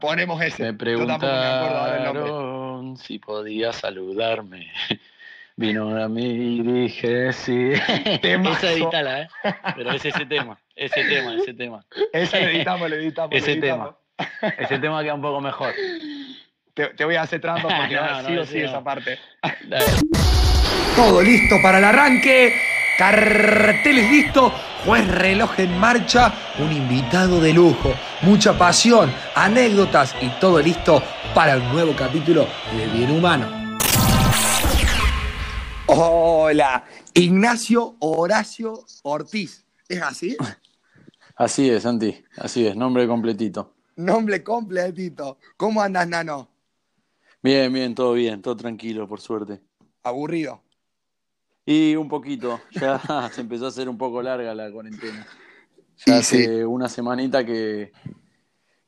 Ponemos ese. Me tampoco me preguntaron si podía saludarme. Vino a mí y dije sí. Esa edítala, ¿eh? Pero es ese tema, ese tema, ese tema. Ese lo editamos, lo editamos. lo Ese editamos. Ese tema queda un poco mejor. Te, te voy a hacer trampa porque No, no, sí o ese sí no. esa parte. Dale. Todo listo para el arranque. Carteles listo. Juez reloj en marcha. Un invitado de lujo. Mucha pasión, anécdotas y todo listo para un nuevo capítulo de Bien Humano. Hola, Ignacio Horacio Ortiz. ¿Es así? Así es, Santi, así es, nombre completito. Nombre completito. ¿Cómo andas, Nano? Bien, bien, todo bien, todo tranquilo, por suerte. Aburrido. Y un poquito, ya se empezó a hacer un poco larga la cuarentena. Ya Y hace sí. una semanita que,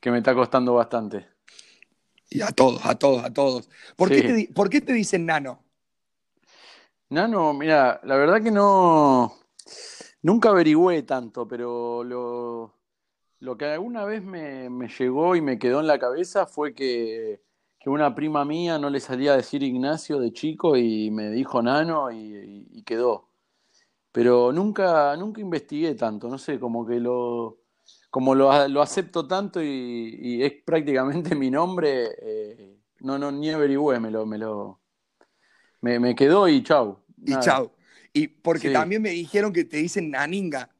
que me está costando bastante. Y a todos, a todos, a todos. ¿Por, qué, Sí. te, di- ¿por qué te dicen Nano? Nano, mira, la verdad que no, nunca averigüé tanto, pero lo, lo que alguna vez me, me llegó y me quedó en la cabeza fue que, que una prima mía no le salía a decir Ignacio de chico y me dijo Nano y, y- y quedó. Pero nunca, nunca investigué tanto, no sé, como que lo, como lo, lo acepto tanto y, y es prácticamente mi nombre, eh, no, no, ni averigüé, me lo, me lo, me, me quedó y chau. Y Nada. chao. Y porque Sí. también me dijeron que te dicen Naninga.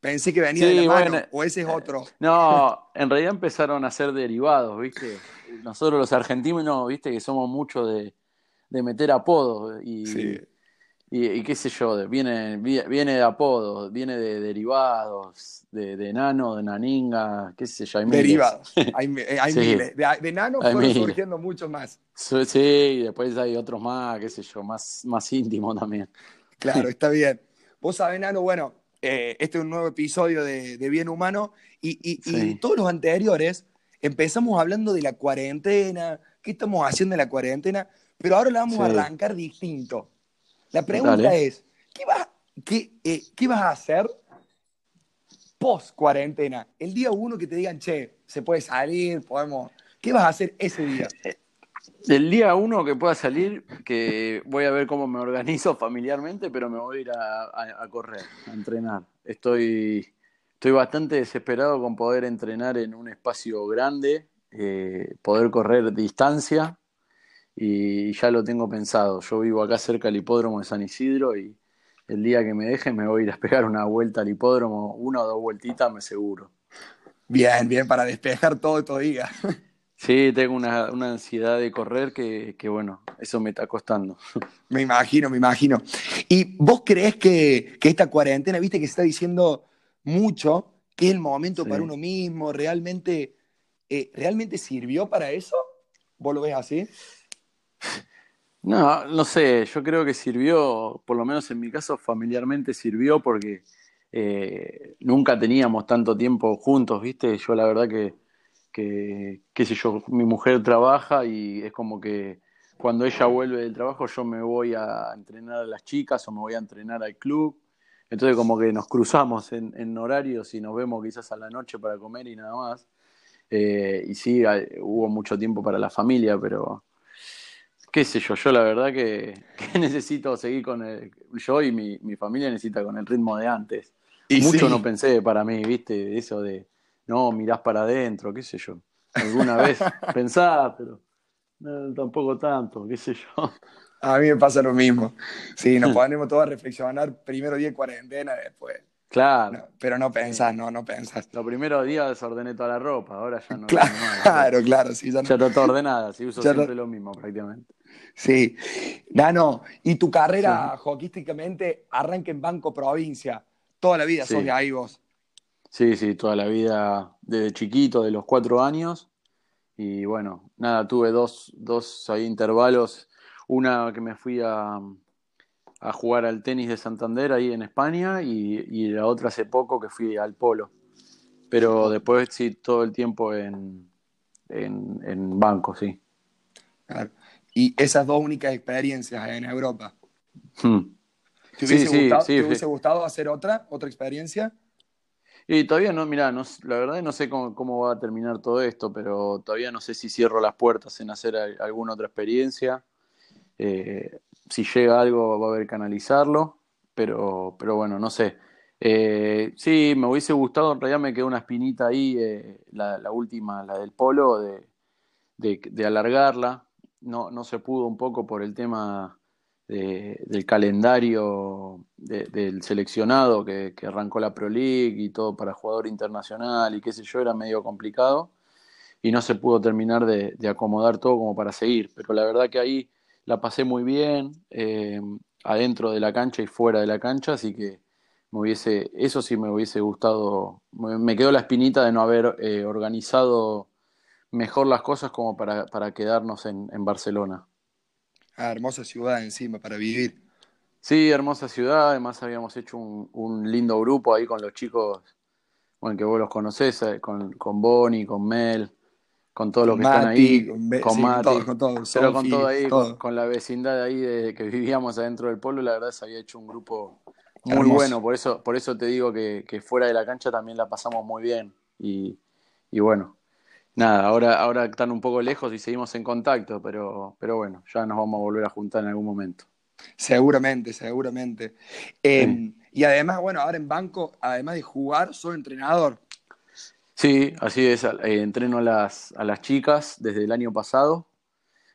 Pensé que venía Sí, de la mano. bueno. o ese es otro. No, en realidad empezaron a ser derivados, ¿viste? Nosotros los argentinos, ¿viste? Que somos mucho de, de meter apodos y, Sí. y, y qué sé yo, de- viene, vi- viene de apodos, viene de derivados, de, de nano, de naninga, qué sé yo, hay miles. Derivados. Hay, eh, hay Sí. miles. De, de Nano Hay fueron miles. surgiendo muchos más. Sí, sí, y después hay otros más, qué sé yo, más, más íntimo también. Claro, está bien. Vos sabés, Nano, bueno, eh, este es un nuevo episodio de, de Bien Humano. Y, y- todos los anteriores empezamos hablando de la cuarentena, qué estamos haciendo en la cuarentena, pero ahora la vamos a arrancar distinto. La pregunta Dale. es, ¿qué vas, qué, eh, ¿qué vas a hacer post cuarentena? El día uno que te digan, che, se puede salir, podemos... ¿Qué vas a hacer ese día? El día uno que pueda salir, que voy a ver cómo me organizo familiarmente, pero me voy a ir a, a- a correr, a entrenar. Estoy, estoy bastante desesperado con poder entrenar en un espacio grande, eh, poder correr distancia, y ya lo tengo pensado. Yo vivo acá cerca del hipódromo de San Isidro y el día que me dejen me voy a ir a pegar una vuelta al hipódromo, una o dos vueltitas, me seguro. Bien, bien, para despejar todo estos días. Sí, tengo una, una ansiedad de correr que, que, bueno, eso me está costando. Me imagino, me imagino. ¿Y vos creés que, que esta cuarentena, viste que se está diciendo mucho, que es el momento Sí. para uno mismo, realmente, eh, ¿realmente sirvió para eso? ¿Vos lo ves así? No, no sé, yo creo que sirvió, por lo menos en mi caso familiarmente sirvió porque eh, nunca teníamos tanto tiempo juntos, ¿viste? Yo la verdad que, que, qué sé yo, mi mujer trabaja y es como que cuando ella vuelve del trabajo yo me voy a entrenar a las chicas o me voy a entrenar al club. Entonces como que nos cruzamos en, en horarios y nos vemos quizás a la noche para comer y nada más. Eh, y sí, hay- hubo mucho tiempo para la familia, pero qué sé yo, yo la verdad que, que necesito seguir con el, yo y mi, mi familia necesita con el ritmo de antes. Y Mucho sí. no pensé para mí, viste, eso de, no, mirás para adentro, qué sé yo. Alguna vez pensás, pero no, tampoco tanto, qué sé yo. A mí me pasa lo mismo. Sí, nos ponemos todos a reflexionar primero día de cuarentena, después. Claro, No, pero no pensás, no, no pensás. los primeros días desordené toda la ropa, ahora ya no. más. Claro, claro, sí, ya no- Ya está toda ordenada, sí, uso Ya no- siempre lo mismo prácticamente. Sí. Nano, y tu carrera hoquísticamente arranca en Banco Provincia. Toda la vida Sí. sos de ahí vos. Sí, sí, toda la vida, desde chiquito, de los cuatro años. Y bueno, nada, tuve dos, dos ahí intervalos. Una que me fui a, a jugar al tenis de Santander ahí en España y, y la otra hace poco que fui al polo. Pero después sí, todo el tiempo en, en, en banco, sí. Claro. Y esas dos únicas experiencias en Europa. Hmm. ¿Te Sí, hubiese, sí, gustado, sí, te sí. hubiese gustado hacer otra, otra experiencia? Y todavía no, mira, no, la verdad no sé cómo, cómo, va a terminar todo esto, pero todavía no sé si cierro las puertas en hacer alguna otra experiencia. Eh, si llega algo va a haber que analizarlo, pero, pero bueno, no sé. Eh, sí, me hubiese gustado, en realidad me quedó una espinita ahí, eh, la, última, la del polo, de, de, alargarla. No, no se pudo un poco por el tema de, del calendario de, del seleccionado que, que, arrancó la Pro League y todo para jugador internacional y qué sé yo, era medio complicado y no se pudo terminar de acomodar todo como para seguir. Pero la verdad que ahí la pasé muy bien, eh, adentro de la cancha y fuera de la cancha, así que me hubiese, eso sí me hubiese gustado, me, me quedó la espinita de no haber eh, organizado mejor las cosas como para, para quedarnos en, en Barcelona. Ah, hermosa ciudad encima para vivir. Sí, hermosa ciudad. Además habíamos hecho un, un, lindo grupo ahí con los chicos, bueno, que vos los conocés, eh, con, con Bonnie, con Mel, con todos los que Mati, están ahí, con, con sí, Mati, con todo, pero Sophie, con todo ahí, todo. Con, con, la vecindad de ahí de que vivíamos adentro del pueblo, la verdad se había hecho un grupo muy Hermoso. bueno. Por eso, por eso te digo que, que, fuera de la cancha también la pasamos muy bien. Y, y bueno, nada, ahora, ahora están un poco lejos y seguimos en contacto, pero, pero bueno, ya nos vamos a volver a juntar en algún momento. Seguramente, seguramente. Eh, sí. Y además, bueno, ahora en banco, además de jugar, soy entrenador. Sí, así es. Eh, entreno a las, a las chicas desde el año pasado.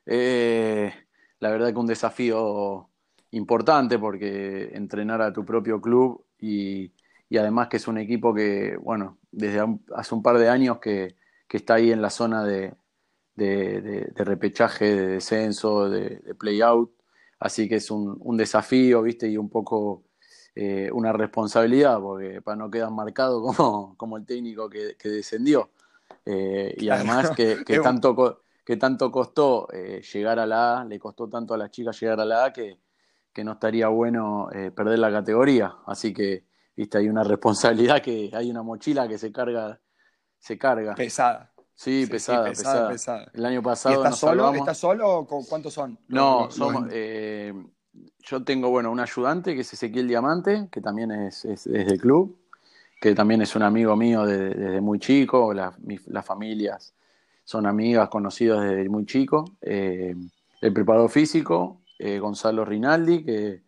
Eh, la verdad que un desafío importante porque entrenar a tu propio club y, y además que es un equipo que, bueno, desde hace un par de años que, que está ahí en la zona de, de, de, repechaje, de descenso, de, de play-out. Así que es un, un, desafío, ¿viste? Y un poco eh, una responsabilidad, porque para no quedar marcado como, como el técnico que, que descendió. Eh, y además que, que, tanto, que tanto costó eh, llegar a la A, le costó tanto a las chicas llegar a la A que, que no estaría bueno perder la categoría. Así que, ¿viste? Hay una responsabilidad que hay una mochila que se carga. Se carga. Pesada. Sí, sí, pesada, sí, pesada, pesada, pesada, El año pasado. ¿Estás solo? ¿Estás solo? ¿Cuántos son? No, los, somos. Los... Eh, yo tengo, bueno, un ayudante que es Ezequiel Diamante, que también es, es, del club, que también es un amigo mío desde, muy chico. Las familias son amigas, conocidos desde muy chico. Eh, el preparador físico, eh, Gonzalo Rinaldi, que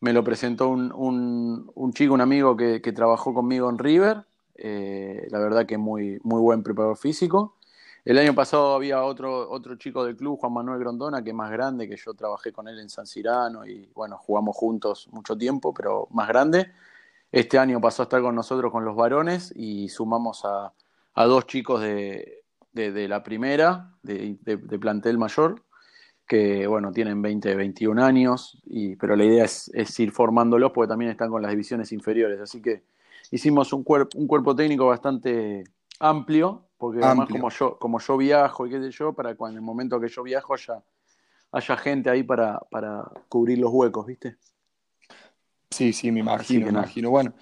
me lo presentó un, un, chico, un amigo que, que trabajó conmigo en River eh, la verdad que muy, muy buen preparador físico. El año pasado había otro, otro chico del club, Juan Manuel Grondona, que es más grande, que yo trabajé con él en San Cirano y bueno, jugamos juntos mucho tiempo, pero más grande. Este año pasó a estar con nosotros con los varones y sumamos a, a dos chicos de, de, la primera, de, de, plantel mayor, que bueno, tienen 20, 21 años, y, pero la idea es, es ir formándolos porque también están con las divisiones inferiores. Así que hicimos un, un cuerpo técnico bastante amplio, porque amplio. además como yo, como yo viajo y qué sé yo, para cuando en el momento que yo viajo haya, haya gente ahí para, para cubrir los huecos, ¿viste? Sí, sí, me imagino, me imagino. Bueno,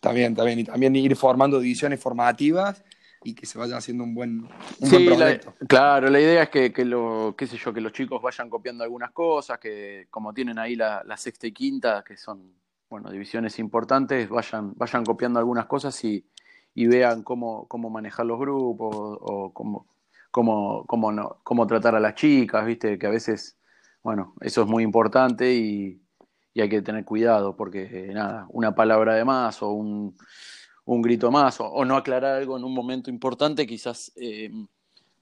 también, también, y también ir formando divisiones formativas y que se vaya haciendo un buen, un sí, buen proyecto. La, claro, la idea es que, que, lo, qué sé yo, que los chicos vayan copiando algunas cosas, que como tienen ahí la, la sexta y quinta, que son bueno, divisiones importantes, vayan, vayan copiando algunas cosas y, y vean cómo, cómo manejar los grupos o cómo, cómo, cómo, no, cómo tratar a las chicas, viste, que a veces, bueno, eso es muy importante y, y hay que tener cuidado porque, eh, nada, una palabra de más o un, un grito más o, o, no aclarar algo en un momento importante quizás eh,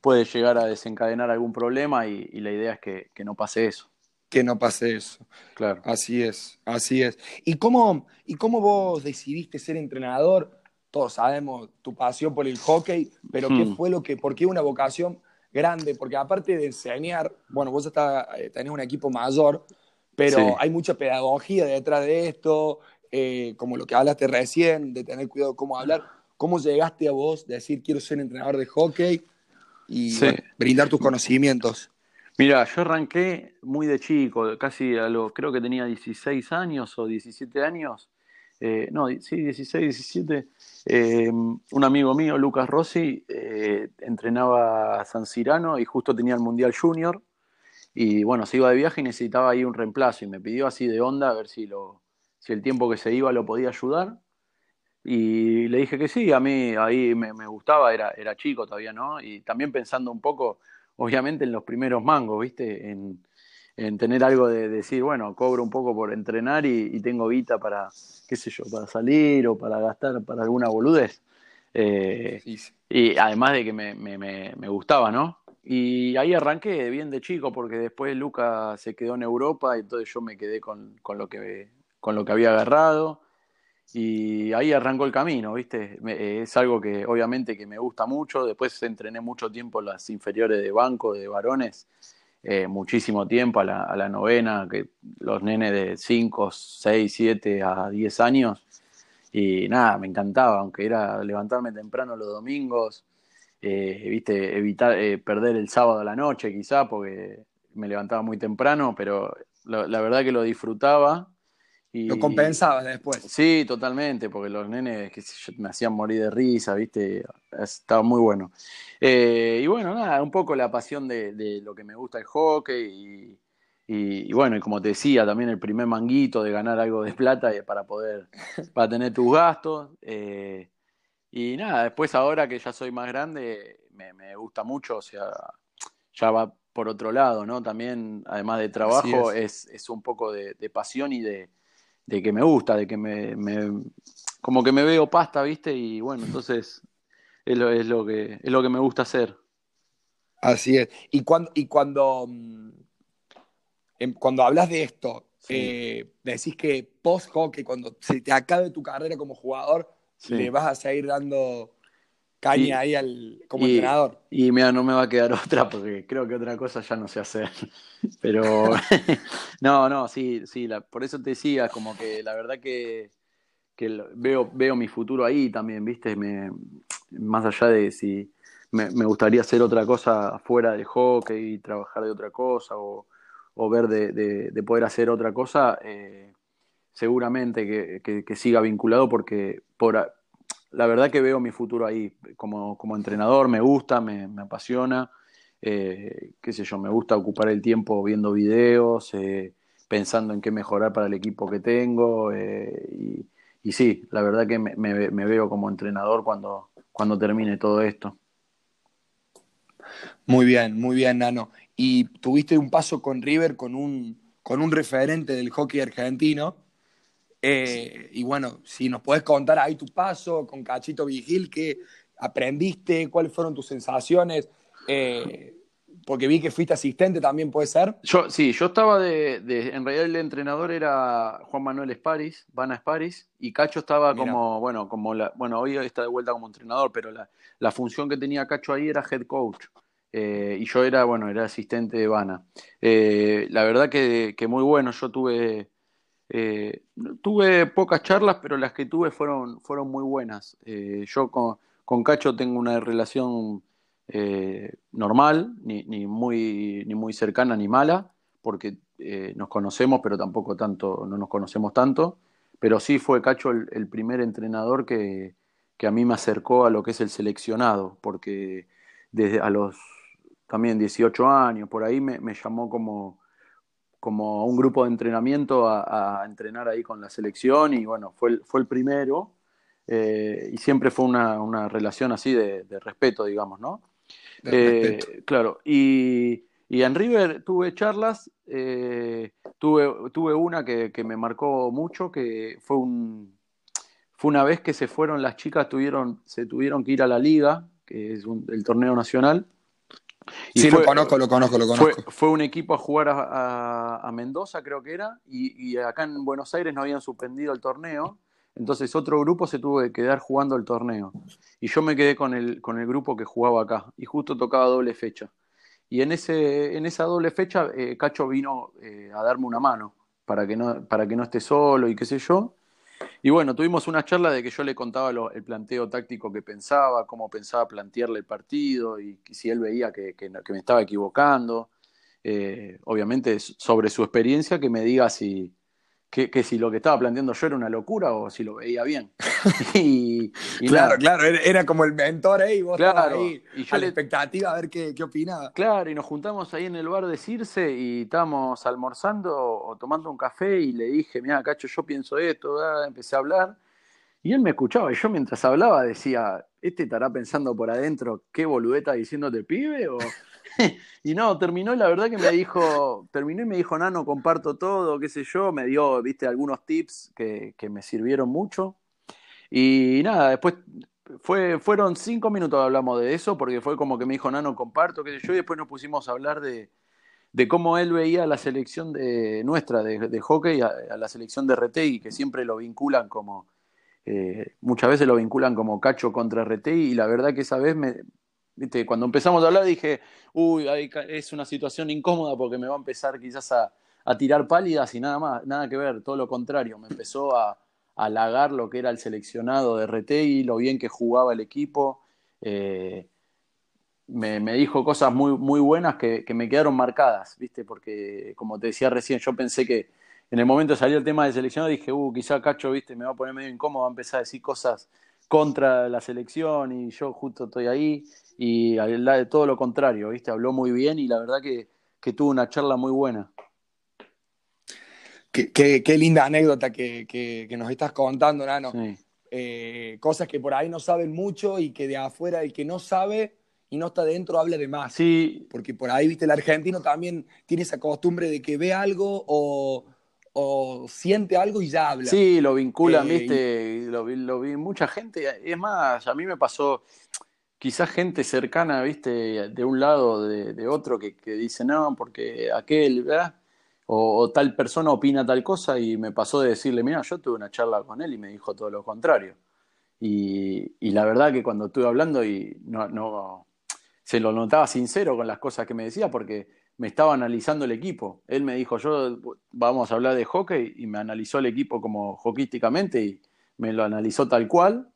puede llegar a desencadenar algún problema y, y la idea es que, que no pase eso que no pase eso. Claro. Así es, así es. ¿Y cómo, ¿Y cómo vos decidiste ser entrenador? Todos sabemos tu pasión por el hockey, pero hmm. ¿qué fue lo que, por qué una vocación grande? Porque aparte de enseñar, bueno, vos está, eh, tenés un equipo mayor, pero sí. hay mucha pedagogía detrás de esto, eh, como lo que hablaste recién, de tener cuidado cómo hablar. ¿Cómo llegaste a vos de decir quiero ser entrenador de hockey y sí. bueno, brindar tus conocimientos? Mira, yo arranqué muy de chico, casi a lo, creo que tenía 16 años o 17 años. Eh, no, sí, 16, 17. Eh, un amigo mío, Lucas Rossi, eh, entrenaba a San Cirano y justo tenía el Mundial Junior. Y bueno, se iba de viaje y necesitaba ahí un reemplazo. Y me pidió así de onda a ver si, lo, si el tiempo que se iba lo podía ayudar. Y le dije que sí, a mí ahí me, me gustaba, era, era chico todavía, ¿no? Y también pensando un poco, obviamente, en los primeros mangos, ¿viste? En, en tener algo de, decir, bueno, cobro un poco por entrenar y, y, tengo guita para, qué sé yo, para salir o para gastar para alguna boludez. Eh, sí, sí. Y además de que me, me, me, gustaba, ¿no? Y ahí arranqué bien de chico, porque después Luca se quedó en Europa y entonces yo me quedé con, con lo, que, con lo que había agarrado. Y ahí arrancó el camino, ¿viste? Es algo que obviamente que me gusta mucho. Después entrené mucho tiempo las inferiores de banco, de varones, eh, muchísimo tiempo a la, a la, novena, que los nenes de 5, 6, 7 a 10 años. Y nada, me encantaba, aunque era levantarme temprano los domingos, eh, viste, evitar eh, perder el sábado a la noche quizá, porque me levantaba muy temprano, pero la, la verdad que lo disfrutaba. Y, lo compensabas después. Sí, totalmente, porque los nenes que me hacían morir de risa, viste, estaba muy bueno. Eh, y bueno, nada, un poco la pasión de, de lo que me gusta el hockey y, y, y, bueno, y como te decía, también el primer manguito de ganar algo de plata para poder, para tener tus gastos. Eh, y nada, después ahora que ya soy más grande, me, me, gusta mucho, o sea, ya va por otro lado, ¿no? También, además de trabajo, es. es. Es, un poco de, de pasión y de, de, que me gusta, de que me, me, como que me veo pasta, ¿viste? Y bueno, entonces es lo, es lo, que, es lo que me gusta hacer. Así es. Y cuando, y cuando cuando hablas de esto, sí. eh, decís que post-hockey, cuando se te acabe tu carrera como jugador, sí. le vas a seguir dando caña y, ahí al, como y, entrenador. Y mira, no me va a quedar otra porque creo que otra cosa ya no sé hacer. Pero no, no, sí, sí, la, por eso te decía, como que la verdad que, que veo, veo mi futuro ahí también, ¿viste? Me, más allá de si me, me gustaría hacer otra cosa fuera de hockey y trabajar de otra cosa o o ver de, de, de, poder hacer otra cosa, eh, seguramente que, que, que, siga vinculado porque por, la verdad que veo mi futuro ahí como, como entrenador, me gusta, me, me apasiona, eh, qué sé yo, me gusta ocupar el tiempo viendo videos, eh, pensando en qué mejorar para el equipo que tengo eh, y, sí, la verdad que me, me, me veo como entrenador cuando, cuando termine todo esto. Muy bien, muy bien, Nano y tuviste un paso con River con un, con un referente del hockey argentino. Eh, y bueno, si nos puedes contar ahí tu paso con Cachito Vigil, qué aprendiste, cuáles fueron tus sensaciones, eh, porque vi que fuiste asistente también, ¿puede ser? Yo, sí, yo estaba de, de en realidad el entrenador era Juan Manuel Esparis, Vana Esparis, y Cacho estaba Mira. como, bueno, como la, bueno, hoy está de vuelta como entrenador, pero la, la función que tenía Cacho ahí era head coach. Eh, y yo era, bueno, era asistente de Vana. Eh, la verdad que, que, muy bueno, yo tuve, eh, tuve pocas charlas, pero las que tuve fueron, fueron muy buenas. Eh, yo con, con, Cacho tengo una relación eh, normal, ni, ni, muy, ni muy cercana ni mala, porque nos conocemos, pero tampoco tanto, no nos conocemos tanto. Pero sí fue Cacho el, primer entrenador que, que a mí me acercó a lo que es el seleccionado, porque desde a los también 18 años, por ahí me llamó como, como un grupo de entrenamiento a, a, entrenar ahí con la selección y bueno, fue el, fue el primero eh, y siempre fue una, una relación así de, de, respeto, digamos, ¿no? Eh, claro, y, y, en River tuve charlas, eh, tuve, tuve una que, que, me marcó mucho, que fue un... Fue una vez que se fueron las chicas, tuvieron, se tuvieron que ir a la liga, que es un, el torneo nacional, y sí, fue, lo conozco, lo conozco, lo conozco. Fue, fue un equipo a jugar a, a, a, Mendoza, creo que era, y, y, acá en Buenos Aires no habían suspendido el torneo, entonces otro grupo se tuvo que quedar jugando el torneo. Y yo me quedé con el, con el grupo que jugaba acá, y justo tocaba doble fecha. Y en, ese, en esa doble fecha, eh, Cacho vino eh, a darme una mano para que, no, para que no esté solo y qué sé yo. Y bueno, tuvimos una charla de que yo le contaba lo, el planteo táctico que pensaba, cómo pensaba plantearle el partido y si él veía que, me estaba equivocando. Eh, obviamente sobre su experiencia, que me diga si, que, que, si lo que estaba planteando yo era una locura o si lo veía bien. y, y claro, nada. claro, era, como el mentor ahí, vos claro, ahí y yo a la expectativa a ver qué, qué opinaba. Claro, y nos juntamos ahí en el bar de Circe y estábamos almorzando o tomando un café y le dije, mira, Cacho, yo pienso esto, ¿verdad? empecé a hablar. Y él me escuchaba y yo mientras hablaba decía, ¿este estará pensando por adentro qué boludeta diciéndote pibe? O... y no, terminó y la verdad que me dijo, terminó y me dijo, Nano, comparto todo, qué sé yo, me dio, viste, algunos tips que, que me sirvieron mucho. Y nada, después fue, fueron cinco minutos hablamos de eso, porque fue como que me dijo, Nano, comparto, sé yo, y después nos pusimos a hablar de, de cómo él veía la selección de nuestra de, hockey a, la selección de y que siempre lo vinculan como, eh, muchas veces lo vinculan como cacho contra RT y la verdad que esa vez me, ¿viste? cuando empezamos a hablar dije, uy, es una situación incómoda porque me va a empezar quizás a, a, tirar pálidas y nada más, nada que ver, todo lo contrario, me empezó a halagar lo que era el seleccionado de y lo bien que jugaba el equipo. Eh, me, me, dijo cosas muy, muy buenas que, que, me quedaron marcadas, ¿viste? Porque, como te decía recién, yo pensé que en el momento salió el tema de selección, dije, uh, quizá Cacho, ¿viste? Me va a poner medio incómodo, va a empezar a decir cosas contra la selección y yo justo estoy ahí. Y de todo lo contrario, ¿viste? Habló muy bien y la verdad que, que tuvo una charla muy buena. Qué, qué, qué linda anécdota que, que, nos estás contando, Nano. Sí. Eh, cosas que por ahí no saben mucho y que de afuera el que no sabe y no está dentro habla de más. Sí. Porque por ahí, viste, el argentino también tiene esa costumbre de que ve algo o, o siente algo y ya habla. Sí, lo vinculan, eh, viste, y... lo, lo vi mucha gente. Es más, a mí me pasó quizás gente cercana, viste, de un lado, de, de otro, que, que, dice, no, porque aquel, ¿verdad? O, tal persona opina tal cosa y me pasó de decirle, mira, yo tuve una charla con él y me dijo todo lo contrario. Y, y la verdad que cuando estuve hablando y no, no, se lo notaba sincero con las cosas que me decía porque me estaba analizando el equipo. Él me dijo, yo vamos a hablar de hockey y me analizó el equipo como hockeyísticamente y me lo analizó tal cual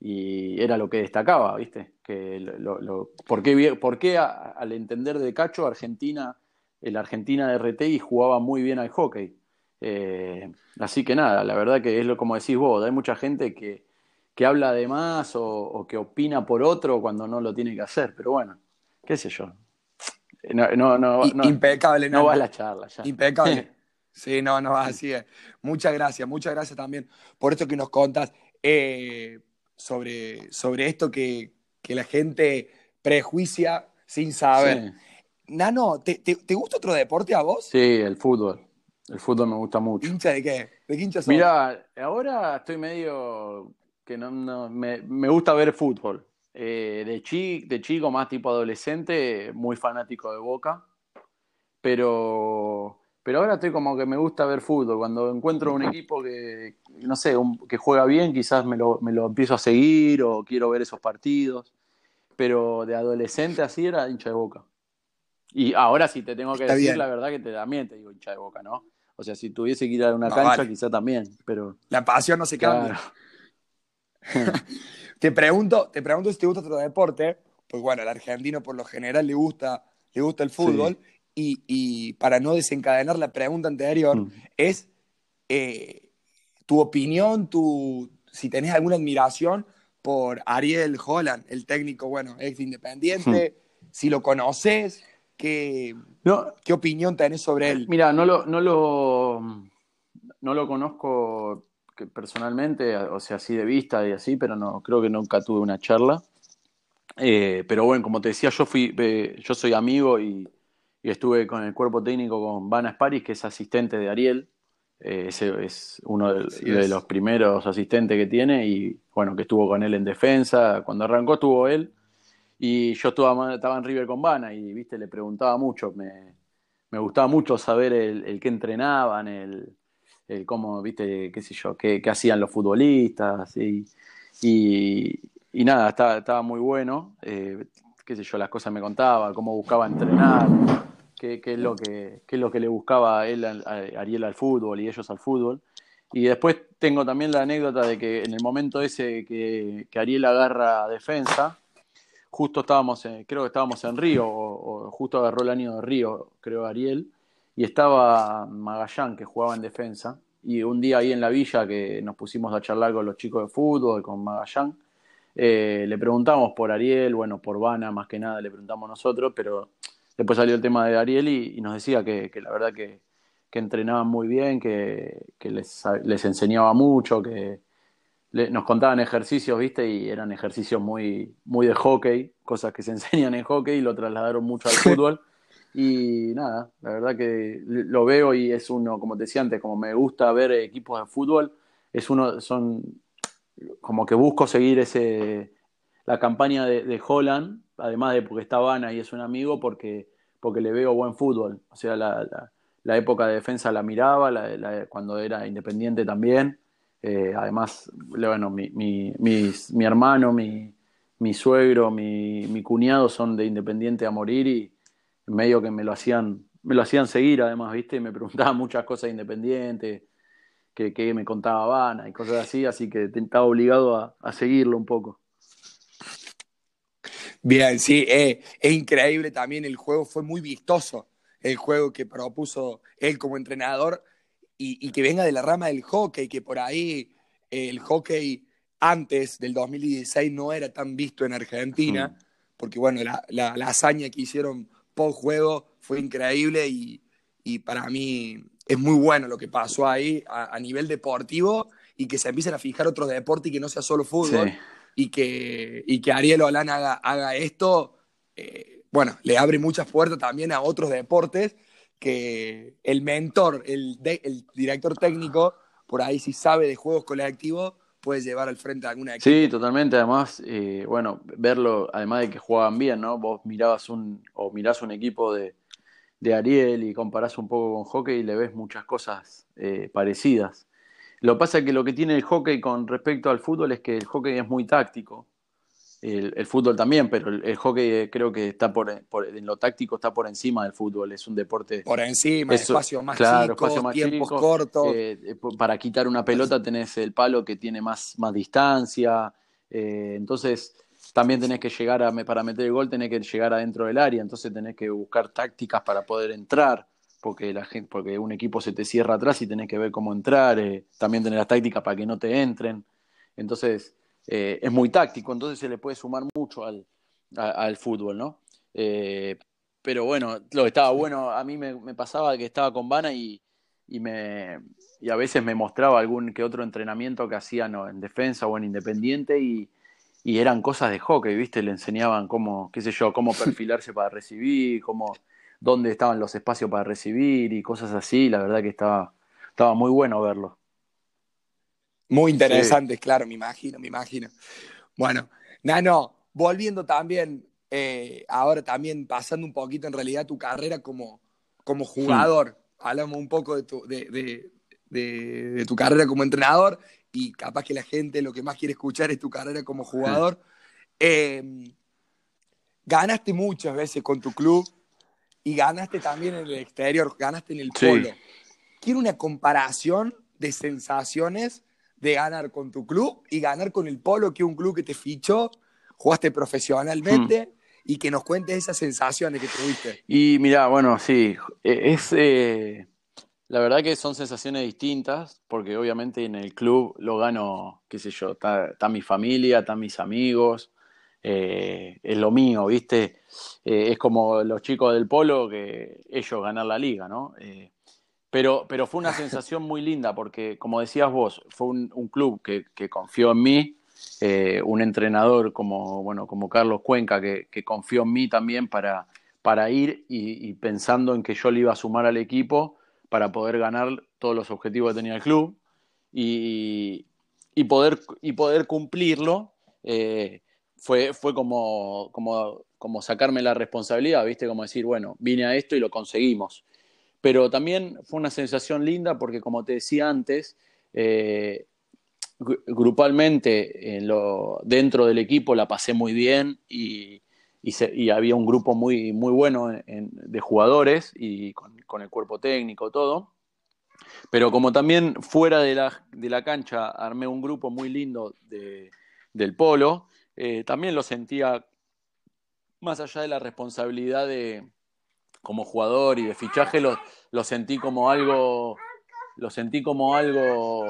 y era lo que destacaba, ¿viste? Que lo, lo, ¿Por qué, por qué al entender de Cacho Argentina, el Argentina de RTI jugaba muy bien al hockey? Eh, así que nada, la verdad que es lo como decís vos, hay mucha gente que, que habla de más o, o que opina por otro cuando no lo tiene que hacer, pero bueno, qué sé yo, no, no, no, no, impecable. No, no va a la charla ya. Impecable. Sí, no, no, así es. Muchas gracias, muchas gracias también por esto que nos contas eh, sobre, sobre esto que, que, la gente prejuicia sin saber. Sí. Nano, ¿te, ¿te, te, gusta otro deporte a vos? Sí, el fútbol. El fútbol me gusta mucho. ¿Hincha de qué? ¿De qué hincha sos? Mira, ahora estoy medio que no, no me, me gusta ver fútbol. Eh, de, chi, de, chico, más tipo adolescente, muy fanático de Boca. Pero, pero ahora estoy como que me gusta ver fútbol. Cuando encuentro un equipo que, no sé, un, que juega bien, quizás me lo, me lo, empiezo a seguir o quiero ver esos partidos. Pero de adolescente así era hincha de Boca. Y ahora sí te tengo que Está decir bien. la verdad que te, también te digo hincha de Boca, ¿no? O sea, si tuviese que ir a una no, cancha, vale. quizá también, pero... La pasión no se cambia. Claro. Te pregunto, te pregunto si te gusta otro deporte, pues bueno, al argentino por lo general le gusta, le gusta el fútbol, sí. y, y, para no desencadenar la pregunta anterior, mm. es eh, tu opinión, tu, si tenés alguna admiración por Ariel Holland, el técnico, bueno, ex independiente, mm. si lo conoces, ¿qué, no, ¿qué opinión tenés sobre él? Mira, no lo, no lo, no lo conozco personalmente, o sea, así de vista y así, pero no, creo que nunca tuve una charla. Eh, pero bueno, como te decía, yo fui, eh, yo soy amigo y, y, estuve con el cuerpo técnico con Van Asparis, que es asistente de Ariel. Eh, ese es uno de, de es. los primeros asistentes que tiene y bueno, que estuvo con él en defensa. Cuando arrancó estuvo él y yo estaba, estaba en River con Vana y viste, le preguntaba mucho, me, me gustaba mucho saber el, el que entrenaban, el, el cómo, viste, qué sé yo, qué, qué hacían los futbolistas y, y, y nada, estaba, estaba, muy bueno, eh, qué sé yo, las cosas me contaba, cómo buscaba entrenar, qué, qué, es, lo que, qué es lo que le buscaba él, a Ariel al fútbol y ellos al fútbol. Y después tengo también la anécdota de que en el momento ese que, que Ariel agarra defensa, justo estábamos, en, creo que estábamos en Río, o, justo agarró el año de Río, creo Ariel, y estaba Magallán, que jugaba en defensa, y un día ahí en la villa que nos pusimos a charlar con los chicos de fútbol, con Magallán, eh, le preguntamos por Ariel, bueno, por Vana más que nada le preguntamos nosotros, pero después salió el tema de Ariel y, y nos decía que, que, la verdad que, que entrenaban muy bien, que, que les, les, enseñaba mucho, que, nos contaban ejercicios, ¿viste? Y eran ejercicios muy, muy de hockey, cosas que se enseñan en hockey y lo trasladaron mucho al fútbol. Y nada, la verdad que lo veo y es uno, como te decía antes, como me gusta ver equipos de fútbol, es uno, son como que busco seguir ese la campaña de, Holland, además de porque está Vana y es un amigo, porque, porque le veo buen fútbol. O sea, la, la, época de defensa la miraba, la, cuando era independiente también. Eh, además, bueno, mi, mi, mi hermano, mi, mi suegro, mi, cuñado son de Independiente a morir y medio que me lo hacían, me lo hacían seguir además, ¿viste? Me preguntaban muchas cosas de Independiente, que, que me contaba Habana y cosas así, así que estaba obligado a, a seguirlo un poco. Bien, sí, eh, es increíble también, el juego fue muy vistoso, el juego que propuso él como entrenador y, que venga de la rama del hockey, que por ahí eh, el hockey antes del 2016 no era tan visto en Argentina, porque bueno, la, hazaña que hicieron post juego fue increíble y, para mí es muy bueno lo que pasó ahí a, nivel deportivo y que se empiecen a fijar otros deportes y que no sea solo fútbol. Y que, y que Ariel Olan haga, haga esto, eh, bueno, le abre muchas puertas también a otros deportes que el mentor, el, el director técnico, por ahí si sabe de juegos colectivos, puede llevar al frente a alguna equipo. Sí, totalmente. Además, eh, bueno, verlo, además de que jugaban bien, ¿no? Vos mirabas un, o mirás un equipo de, de Ariel y comparás un poco con hockey y le ves muchas cosas eh, parecidas. Lo que pasa es que lo que tiene el hockey con respecto al fútbol es que el hockey es muy táctico el, fútbol también, pero el, hockey creo que está por, en lo táctico está por encima del fútbol, es un deporte... Por encima, espacio más claro, chicos, tiempos cortos. Eh, eh, para quitar una pelota tenés el palo que tiene más, más distancia, eh, entonces también tenés que llegar a, para meter el gol tenés que llegar adentro del área, entonces tenés que buscar tácticas para poder entrar, porque la gente, porque un equipo se te cierra atrás y tenés que ver cómo entrar, también tenés las tácticas para que no te entren, entonces eh, es muy táctico, entonces se le puede sumar mucho al, al fútbol, ¿no? Eh, pero bueno, lo que estaba bueno, a mí me, pasaba que estaba con Vana y, y, me, y a veces me mostraba algún que otro entrenamiento que hacían en defensa o en independiente y, y, eran cosas de hockey, ¿viste? Le enseñaban cómo, qué sé yo, cómo perfilarse para recibir, cómo, dónde estaban los espacios para recibir y cosas así, la verdad que estaba, estaba muy bueno verlo. Muy interesantes, claro, me imagino, me imagino. Bueno, Nano, volviendo también, eh, ahora también pasando un poquito en realidad tu carrera como, como jugador. Hablamos un poco de tu, de, de, tu carrera como entrenador y capaz que la gente lo que más quiere escuchar es tu carrera como jugador. Em, ganaste muchas veces con tu club y ganaste también en el exterior, ganaste en el polo. Quiero una comparación de sensaciones de ganar con tu club y ganar con el Polo, que es un club que te fichó, jugaste profesionalmente hmm. y que nos cuentes esas sensaciones que tuviste. Y mira, bueno, sí, e, es eh, la verdad que son sensaciones distintas, porque obviamente en el club lo gano, qué sé yo, está, mi familia, están mis amigos, eh, es lo mío, ¿viste? Eh, es como los chicos del Polo que ellos ganan la liga, ¿no? Pero, pero fue una sensación muy linda porque, como decías vos, fue un, club que, confió en mí, eh, un entrenador como, bueno, como Carlos Cuenca que, que confió en mí también para, para ir y, pensando en que yo le iba a sumar al equipo para poder ganar todos los objetivos que tenía el club y, y poder, y poder cumplirlo. Eh, fue, fue como, como, como sacarme la responsabilidad, ¿viste? Como decir, bueno, vine a esto y lo conseguimos. Pero también fue una sensación linda porque, como te decía antes, eh, grupalmente dentro del equipo la pasé muy bien y, había un grupo muy, muy bueno de jugadores y con, el cuerpo técnico, todo. Pero como también fuera de la, cancha armé un grupo muy lindo del polo, eh, también lo sentía más allá de la responsabilidad de, como jugador y de fichaje lo, lo sentí como algo, lo sentí como algo,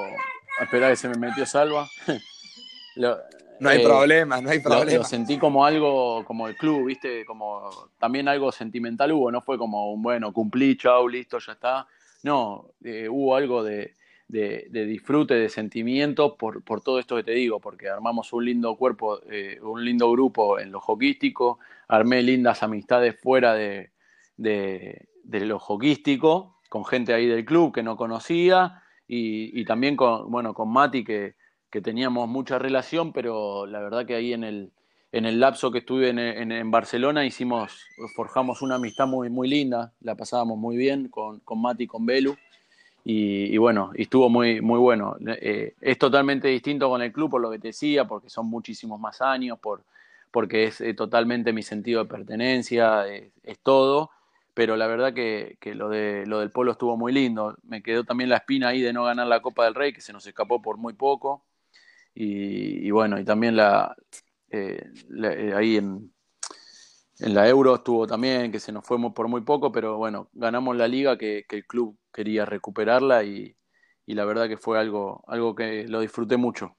espera que se me metió salva. no hay eh, problema, no hay problema. Lo, sentí como algo, como el club, viste, como también algo sentimental hubo, no fue como un bueno, cumplí, chau, listo, ya está. No, eh, hubo algo de, de, disfrute, de sentimiento por, por, todo esto que te digo, porque armamos un lindo cuerpo, eh, un lindo grupo en lo joquístico, armé lindas amistades fuera de, de, lo joquístico, con gente ahí del club que no conocía y, también con, bueno, con Mati que, que, teníamos mucha relación, pero la verdad que ahí en el, en el lapso que estuve en, en, Barcelona hicimos, forjamos una amistad muy, muy linda, la pasábamos muy bien con, con Mati y con Belu y, bueno, estuvo muy, muy bueno. Eh, es totalmente distinto con el club por lo que te decía, porque son muchísimos más años, por, porque es eh, totalmente mi sentido de pertenencia, es, todo. Pero la verdad que, que, lo, de, lo del polo estuvo muy lindo. Me quedó también la espina ahí de no ganar la Copa del Rey, que se nos escapó por muy poco. Y, bueno, y también la, eh, ahí en, en la Euro estuvo también, que se nos fue por muy poco, pero bueno, ganamos la liga que, el club quería recuperarla y, la verdad que fue algo, algo que lo disfruté mucho.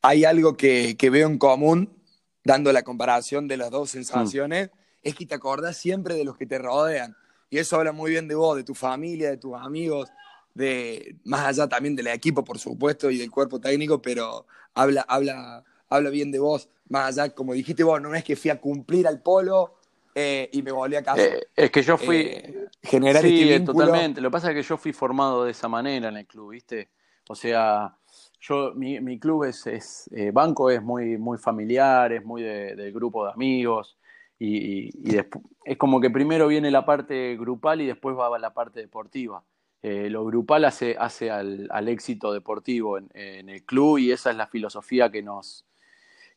Hay algo que, veo en común, dando la comparación de las dos sensaciones, mm. Es que te acordás siempre de los que te rodean. Y eso habla muy bien de vos, de tu familia, de tus amigos, de más allá también del equipo, por supuesto, y del cuerpo técnico, pero habla, habla, habla bien de vos más allá, como dijiste vos, no es que fui a cumplir al polo eh, y me volví a casa. Eh, es que yo fui. Eh, generar sí, este totalmente. Lo que pasa es que yo fui formado de esa manera en el club, ¿viste? O sea, yo, mi, mi club es, es banco es muy, muy familiar, es muy de, del grupo de amigos. Y, es como que primero viene la parte grupal y después va la parte deportiva. lo grupal hace, hace al, éxito deportivo en, el club y esa es la filosofía que nos,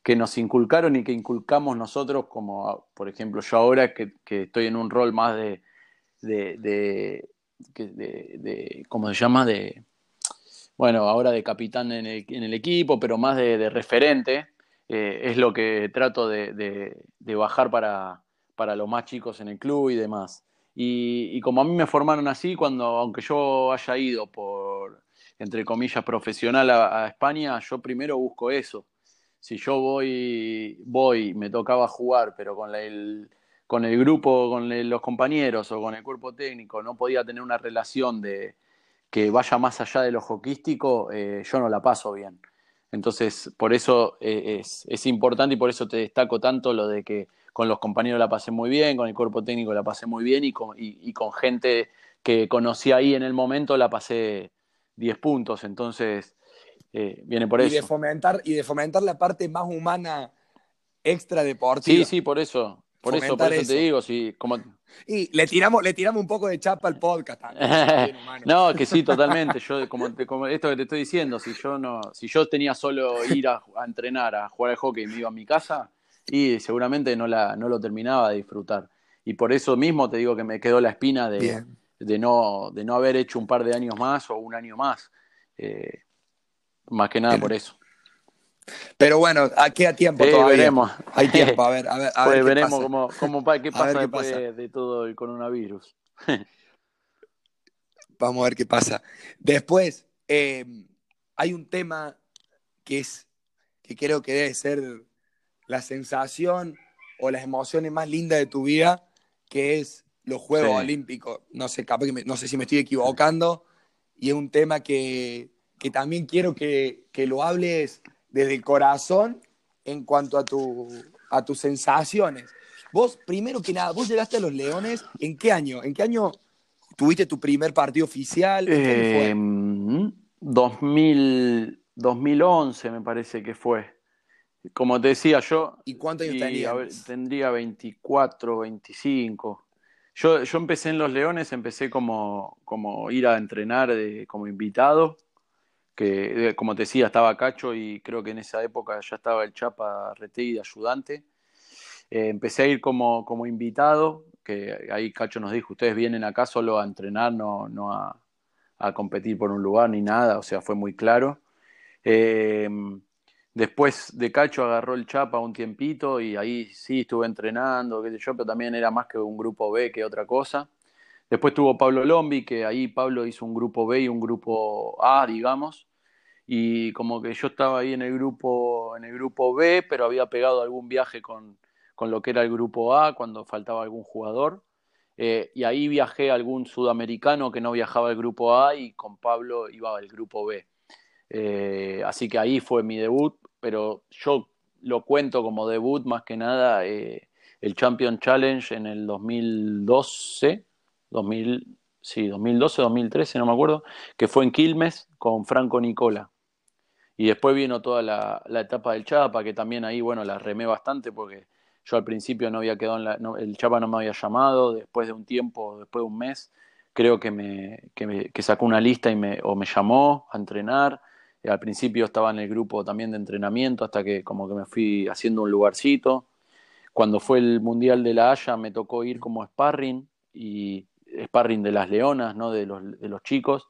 que nos inculcaron y que inculcamos nosotros, como por ejemplo yo ahora que, estoy en un rol más de, de, de, ¿cómo se llama? De, bueno, ahora de capitán en el, en el equipo, pero más de, referente, eh, es lo que trato de, bajar para, para los más chicos en el club y demás. Y, como a mí me formaron así, cuando, aunque yo haya ido por, entre comillas, profesional a España, yo primero busco eso si yo voy, voy, me tocaba jugar, pero con el, con el grupo, con los compañeros o con el cuerpo técnico, no podía tener una relación de que vaya más allá de lo joquístico, eh, yo no la paso bien. Entonces, por eso eh, es, importante y por eso te destaco tanto lo de que con los compañeros la pasé muy bien, con el cuerpo técnico la pasé muy bien y con, y con gente que conocí ahí en el momento la pasé 10 puntos. Entonces, eh, viene por y eso. De fomentar, y de fomentar la parte más humana extra deportiva. Sí, sí, por eso. Por eso, por eso, te digo, sí, como... Y le tiramos, le tiramos un poco de chapa al podcast no, que sí, totalmente. Yo, como, esto que te estoy diciendo, si yo no, si yo tenía solo ir a, entrenar, a jugar al hockey y me iba a mi casa, y seguramente no la, no lo terminaba de disfrutar. Y por eso mismo te digo que me quedó la espina de, de no, de no haber hecho un par de años más o un año más. Eh, más que nada por eso. Pero bueno, aquí a tiempo todavía. Veremos. Hay tiempo, a ver, a ver. A pues veremos Cómo, cómo, qué pasa después de todo el coronavirus. Vamos a ver qué pasa. Después, em, hay un tema que es que creo que debe ser la sensación o las emociones más lindas de tu vida, que es los Juegos Olímpicos. No sé, no sé si me estoy equivocando, y es un tema que que también quiero que, lo hables desde el corazón en cuanto a, tu, a tus sensaciones. Vos, primero que nada, vos llegaste a los Leones, ¿en qué año? ¿En qué año tuviste tu primer partido oficial? Eh, 2011 me parece que fue. Como te decía yo... ¿Y cuántos años tenías? Tendría 24, 25. Yo, yo empecé en Los Leones, empecé como, como ir a entrenar de, como invitado que como te decía, estaba Cacho y creo que en esa época ya estaba el Chapa Retegui de ayudante. Eh, empecé a ir como, como invitado, que ahí Cacho nos dijo, ustedes vienen acá solo a entrenar, no, no a, a competir por un lugar ni nada, o sea, fue muy claro. Eh, después de Cacho agarró el Chapa un tiempito y ahí sí estuve entrenando, qué sé yo, pero también era más que un grupo B que otra cosa. Después tuvo Pablo Lombi, que ahí Pablo hizo un grupo B y un grupo A, digamos. Y como que yo estaba ahí en el grupo, en el grupo B, pero había pegado algún viaje con, con lo que era el grupo A cuando faltaba algún jugador. Eh, y ahí viajé a algún sudamericano que no viajaba al grupo A y con Pablo iba al grupo B. Eh, así que ahí fue mi debut, pero yo lo cuento como debut más que nada eh, el Champion Challenge en el 2012, 2000, sí, 2012, 2013, no me acuerdo, que fue en Quilmes con Franco Nicola. Y después vino toda la, la etapa del Chapa, que también ahí, bueno, la remé bastante porque yo al principio no había quedado en la, el Chapa no me había llamado, después de un tiempo, después de un mes, creo que me, que, me, que sacó una lista y me, o me llamó a entrenar. Eh, al principio estaba en el grupo también de entrenamiento hasta que como que me fui haciendo un lugarcito. Cuando fue el Mundial de la Haya me tocó ir como sparring y sparring de las leonas, ¿no? de, los, de los chicos.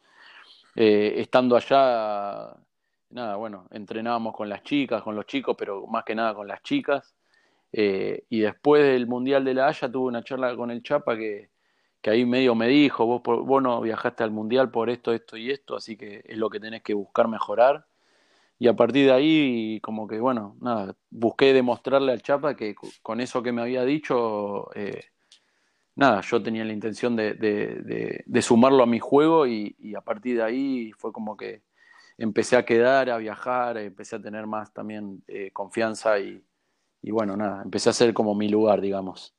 Eh, estando allá, nada, bueno, entrenábamos con las chicas, con los chicos, pero más que nada con las chicas. Eh, y después del Mundial de la Haya tuve una charla con el Chapa que, que ahí medio me dijo, vos, vos no viajaste al Mundial por esto, esto y esto, así que es lo que tenés que buscar mejorar. Y a partir de ahí, como que, bueno, nada, busqué demostrarle al Chapa que con eso que me había dicho, eh, nada, yo tenía la intención de, de, de, de sumarlo a mi juego y, y, a partir de ahí fue como que empecé a quedar, a viajar, empecé a tener más también eh, confianza y, y bueno, nada, empecé a hacer como mi lugar, digamos.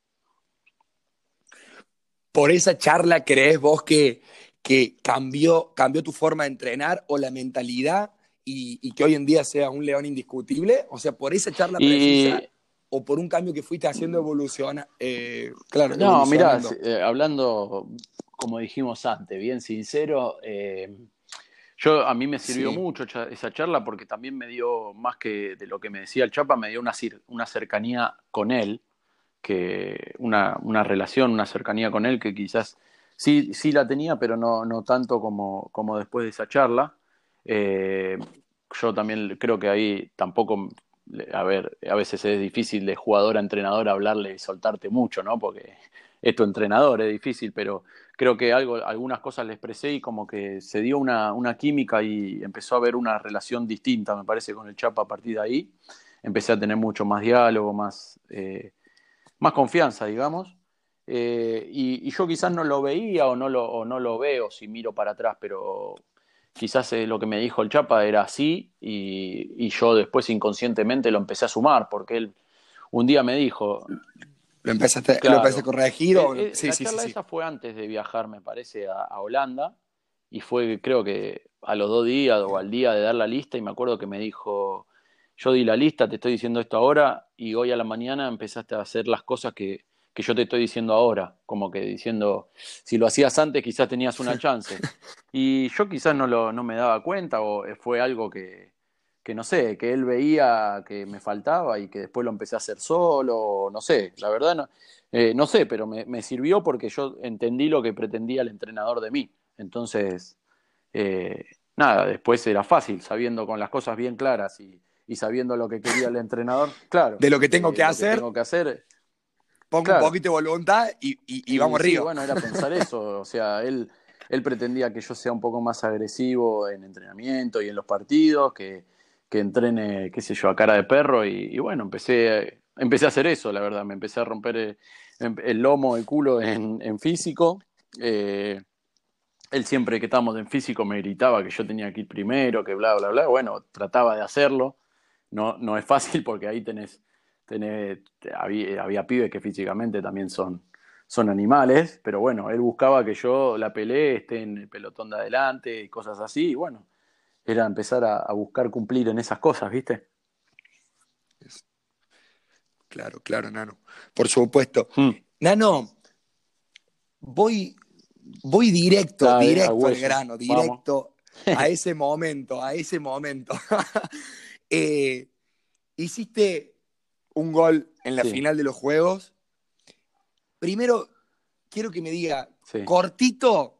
¿Por esa charla crees vos que, que cambió, cambió tu forma de entrenar o la mentalidad y, y, que hoy en día sea un león indiscutible? O sea, por esa charla precisa y... o por un cambio que fuiste haciendo evoluciona. Eh, claro, no, mira, eh, hablando, como dijimos antes, bien sincero, eh, yo, a mí me sirvió sí. mucho esa charla porque también me dio, más que de lo que me decía el Chapa, me dio una, una cercanía con él, que una, una, relación, una cercanía con él que quizás sí, sí la tenía, pero no, no tanto como, como después de esa charla. Eh, yo también creo que ahí tampoco, a ver, a veces es difícil de jugador a entrenador hablarle y soltarte mucho, ¿no? Porque es tu entrenador, es difícil, pero creo que algo, algunas cosas le expresé y como que se dio una, una, química y empezó a haber una relación distinta, me parece, con el Chapa a partir de ahí. Empecé a tener mucho más diálogo, más, eh, más confianza, digamos. Eh, y, yo quizás no lo veía o no lo, o no lo veo si miro para atrás, pero quizás eh, lo que me dijo el Chapa era así y, y yo después inconscientemente lo empecé a sumar, porque él un día me dijo, ¿Lo empezaste, claro. ¿lo empezaste a corregir? O... Eh, sí, la sí, charla sí, esa fue antes de viajar, me parece, a, a, Holanda. Y fue, creo que a los dos días o al día de dar la lista. Y me acuerdo que me dijo: Yo di la lista, te estoy diciendo esto ahora. Y hoy a la mañana empezaste a hacer las cosas que, que yo te estoy diciendo ahora. Como que diciendo: Si lo hacías antes, quizás tenías una chance. y yo quizás no, lo, no me daba cuenta o fue algo que, que no sé, que él veía que me faltaba y que después lo empecé a hacer solo, no sé, la verdad no, eh, no sé, pero me, me, sirvió porque yo entendí lo que pretendía el entrenador de mí. Entonces, eh, nada, después era fácil, sabiendo con las cosas bien claras y, y sabiendo lo que quería el entrenador, claro. De lo que tengo eh, que hacer. Que tengo que hacer. Pongo claro. un poquito de voluntad y, y, y vamos sí, arriba. Bueno, era pensar eso, o sea, él, él pretendía que yo sea un poco más agresivo en entrenamiento y en los partidos, que que entrene, qué sé yo, a cara de perro y, y, bueno, empecé, empecé a hacer eso, la verdad, me empecé a romper el, el lomo, el culo en, en físico. Eh, él siempre que estábamos en físico me gritaba que yo tenía que ir primero, que bla, bla, bla. Bueno, trataba de hacerlo. No, no es fácil porque ahí tenés, tenés había, había pibes que físicamente también son, son animales, pero bueno, él buscaba que yo la peleé, esté en el pelotón de adelante y cosas así, y bueno, era empezar a, a, buscar cumplir en esas cosas, ¿viste? Claro, claro, Nano. Por supuesto. Hmm. Nano, voy, voy directo, directo al grano, directo Vamos. a ese momento, a ese momento. eh, hiciste un gol en la sí. final de los Juegos. Primero, quiero que me diga, sí. cortito,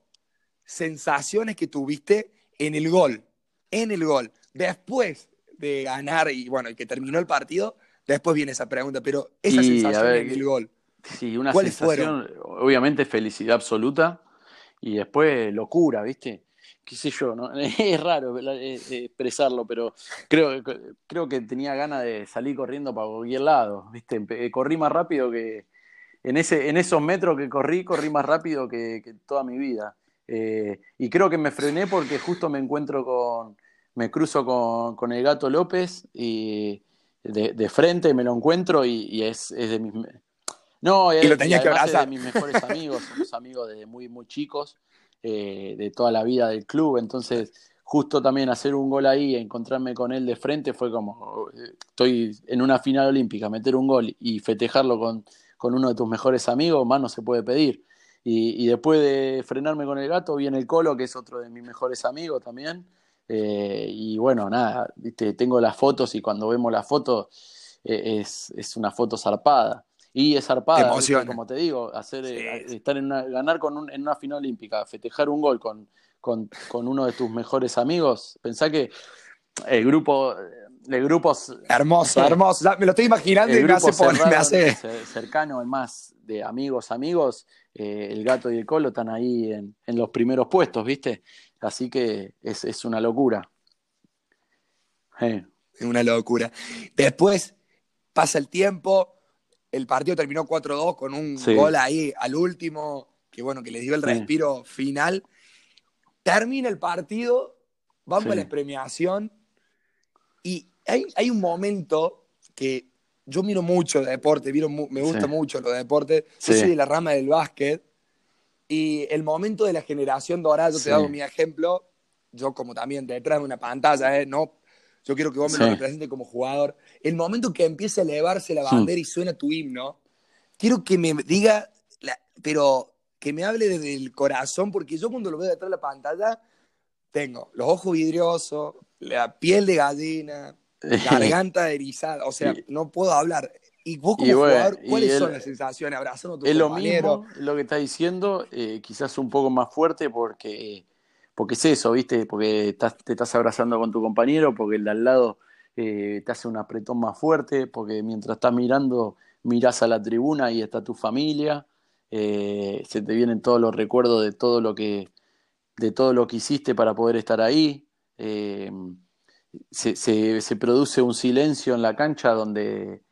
sensaciones que tuviste en el gol en el gol. Después de ganar y bueno, y que terminó el partido, después viene esa pregunta, pero esa y, sensación ver, en el gol. Sí, una sensación, fueron? obviamente felicidad absoluta y después locura, ¿viste? Qué sé yo, ¿no? es raro expresarlo, pero creo, creo que tenía ganas de salir corriendo para cualquier lado, ¿viste? Corrí más rápido que, en, ese, en esos metros que corrí, corrí más rápido que, toda mi vida. Eh, y creo que me frené porque justo me encuentro con, me cruzo con, el gato López y de, frente me lo encuentro y, es, de mis... No, y lo tenías que abrazar. de mis mejores amigos, somos amigos desde muy, muy chicos, eh, de toda la vida del club, entonces justo también hacer un gol ahí, encontrarme con él de frente, fue como, estoy en una final olímpica, meter un gol y festejarlo con, con uno de tus mejores amigos, más no se puede pedir. Y, después de frenarme con el gato, viene el Colo, que es otro de mis mejores amigos también. Eh, y bueno, nada, ¿viste? tengo las fotos y cuando vemos las fotos eh, es, es, una foto zarpada. Y es zarpada, como te digo, hacer, eh, estar en una, ganar con un, en una final olímpica, festejar un gol con, con, con uno de tus mejores amigos. Pensá que el grupo de grupos. Hermoso, hermoso. Me lo estoy imaginando y me hace, me hace. Cercano, más de amigos, amigos, eh, el gato y el colo están ahí en, en, los primeros puestos, ¿viste? Así que es, es una locura. Es una locura. Después pasa el tiempo, el partido terminó 4-2 con un gol ahí al último, que bueno, que les dio el respiro final. Termina el partido, vamos a la premiación y hay, un momento que yo miro mucho de deporte, me gusta mucho los deportes, yo soy de la rama del básquet, y el momento de la generación dorada, yo te hago mi ejemplo, yo como también detrás de una pantalla, ¿eh? no, yo quiero que vos me lo representes como jugador, el momento que empiece a elevarse la bandera y suena tu himno, quiero que me diga, pero que me hable desde el corazón, porque yo cuando lo veo detrás de la pantalla, tengo los ojos vidriosos, la piel de gallina, garganta erizada, o sea, no puedo hablar. Y vos como jugador, ¿cuáles son las sensaciones abrazando a tu Es lo mismo lo que estás diciendo, eh, quizás un poco más fuerte porque, porque es eso, ¿viste? Porque te estás abrazando con tu compañero, porque el de al lado eh, te hace un apretón más fuerte, porque mientras estás mirando, mirás a la tribuna y está tu familia, eh, se te vienen todos los recuerdos de todo lo que, de todo lo que hiciste para poder estar ahí se, se, produce un silencio en la cancha donde,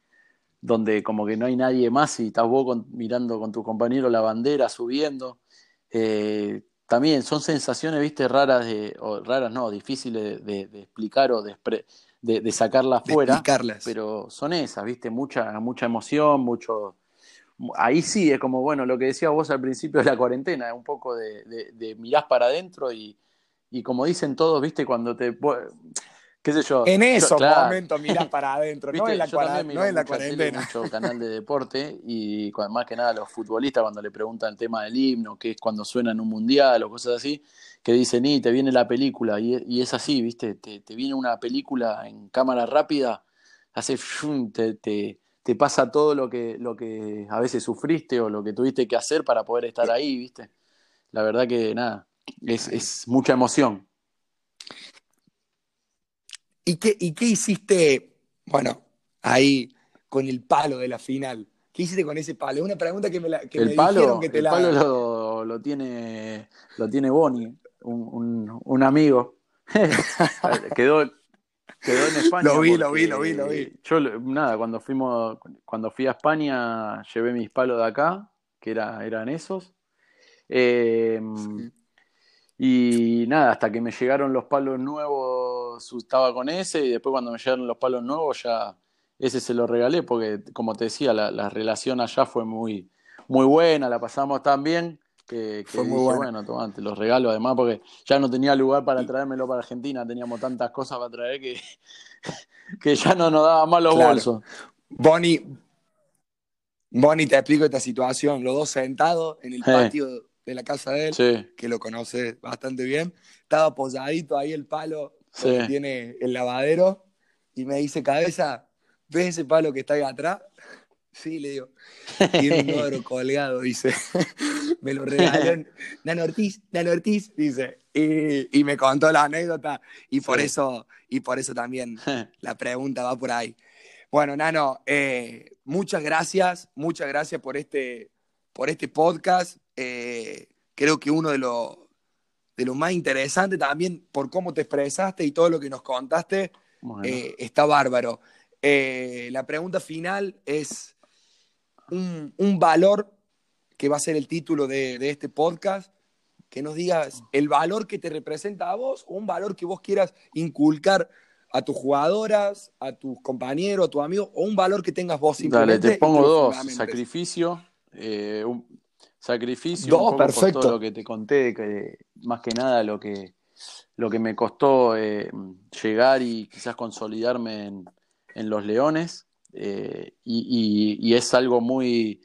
donde como que no hay nadie más y estás vos mirando con tu compañero la bandera subiendo. Eh, también son sensaciones, viste, raras, de, o raras no, difíciles de, explicar o de, de, sacarlas fuera, pero son esas, viste, mucha, mucha emoción, mucho... Ahí sí es como, bueno, lo que decías vos al principio de la cuarentena, un poco de, de mirás para adentro y, y como dicen todos, viste, cuando te en esos momentos mirás para adentro, no en la, no en la cuarentena. mucho canal de deporte y más que nada los futbolistas cuando le preguntan el tema del himno, que es cuando suena en un mundial o cosas así, que dicen, y te viene la película, y, es así, ¿viste? Te, viene una película en cámara rápida, hace, te, te, te, pasa todo lo que, lo que a veces sufriste o lo que tuviste que hacer para poder estar ahí, ¿viste? La verdad que nada, es, es mucha emoción. ¿Y qué, ¿Y qué hiciste, bueno, ahí con el palo de la final? ¿Qué hiciste con ese palo? Es una pregunta que me, la, que el me palo, dijeron que te el palo lo, lo, tiene, lo tiene Bonnie, un, un, amigo. quedó, quedó en España. Lo vi, lo vi, lo vi, lo vi. Yo, nada, cuando fuimos, cuando fui a España, llevé mis palos de acá, que era, eran esos. Eh, y nada, hasta que me llegaron los palos nuevos, estaba con ese, y después cuando me llegaron los palos nuevos, ya ese se lo regalé, porque como te decía, la, relación allá fue muy, muy buena, la pasamos tan bien que, fue muy bueno, tomate, los regalo además, porque ya no tenía lugar para traérmelo para Argentina, teníamos tantas cosas para traer que, que ya no nos daba más los bolsos. Bonnie, Bonnie, te explico esta situación, los dos sentados en el patio de la casa de él, que lo conoce bastante bien. Estaba apoyadito ahí el palo, tiene el lavadero, y me dice, cabeza, ¿ves ese palo que está ahí atrás? Sí, le digo. Tiene un oro colgado, dice. me lo regaló Nano Ortiz, Nano Ortiz, dice. Y, me contó la anécdota, y por eso, y por eso también la pregunta va por ahí. Bueno, Nano, eh, muchas gracias, muchas gracias por este, por este podcast. Eh, creo que uno de los de lo más interesantes también por cómo te expresaste y todo lo que nos contaste eh, está bárbaro. Eh, la pregunta final es, un, valor que va a ser el título de, de, este podcast, que nos digas el valor que te representa a vos o un valor que vos quieras inculcar a tus jugadoras, a tus compañeros, a tus amigos, o un valor que tengas vos. Dale, te pongo dos, sacrificio, eh, un sacrificio, un poco por todo lo que te conté, que más que nada lo que, lo que me costó eh, llegar y quizás consolidarme en, los Leones, eh, y, es algo muy,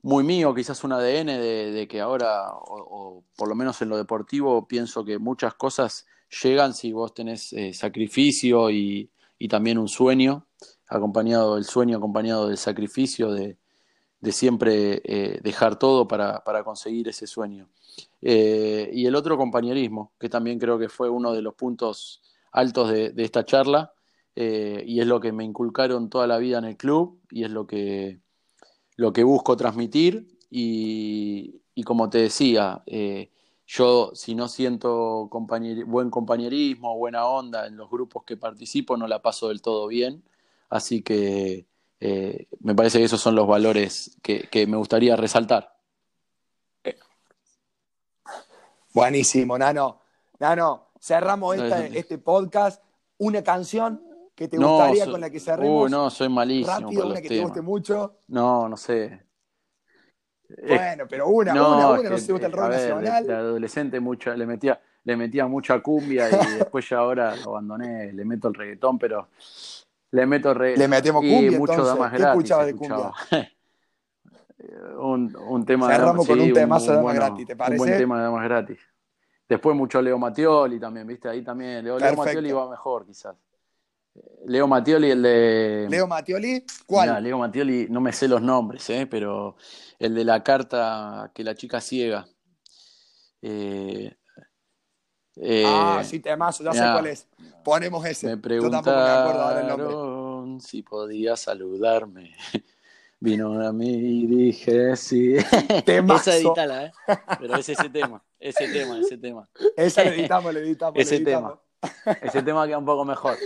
muy mío, quizás un ADN de, que ahora, o, por lo menos en lo deportivo, pienso que muchas cosas llegan si vos tenés eh, sacrificio y, también un sueño, acompañado del sueño, acompañado del sacrificio, de, siempre eh, dejar todo para, conseguir ese sueño. Eh, y el otro compañerismo, que también creo que fue uno de los puntos altos de, esta charla, y es lo que me inculcaron toda la vida en el club, y es lo que, lo que busco transmitir, y, y como te decía, yo, si no siento buen compañerismo, buena onda en los grupos que participo, no la paso del todo bien. Así que eh, me parece que esos son los valores que, me gustaría resaltar. Buenísimo, Nano. Nano, cerramos este podcast. Una canción que te gustaría con la que cerremos. Uh, no, soy malísimo. Rápido, una que te guste mucho. No, no sé. Bueno, pero una, una, una, no se gusta el rock nacional. De, adolescente mucha, le metía, le metía mucha cumbia y después ya ahora lo abandoné, le meto el reggaetón, pero le meto reggaetón. Le metemos cumbia, y mucho entonces. Damas ¿Qué escuchabas de cumbia? un, un tema Cerramos con un tema de Damas gratis, ¿te parece? Un buen tema de Damas gratis. Después mucho Leo Matioli también, ¿viste? Ahí también. Leo, Leo Matioli va mejor, quizás. Leo Matioli, el de. Leo Matioli, ¿cuál? Leo Matioli, no me sé los nombres, ¿eh? pero el de la carta que la chica ciega. Eh, eh, ah, sí, temazo, ya sé cuál es. Ponemos ese. Me preguntaron si podía saludarme. Vino a mí y dije sí. Temazo. Esa edítala, ¿eh? Pero es ese tema, ese tema, ese tema. Esa le editamos, le editamos. Ese tema. Ese tema queda un poco mejor.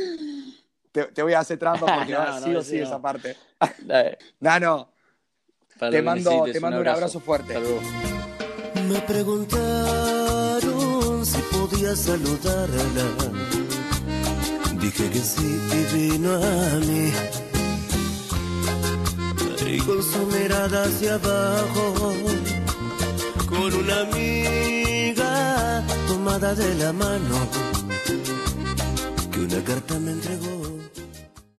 Te, voy a hacer trampa porque no, sí o sí esa parte. Nano, te mando, te mando un abrazo, fuerte. Me preguntaron podía saludarla. Dije que sí y vino a mí. Y con su mirada hacia abajo, con una amiga tomada de la mano, que una carta me entregó.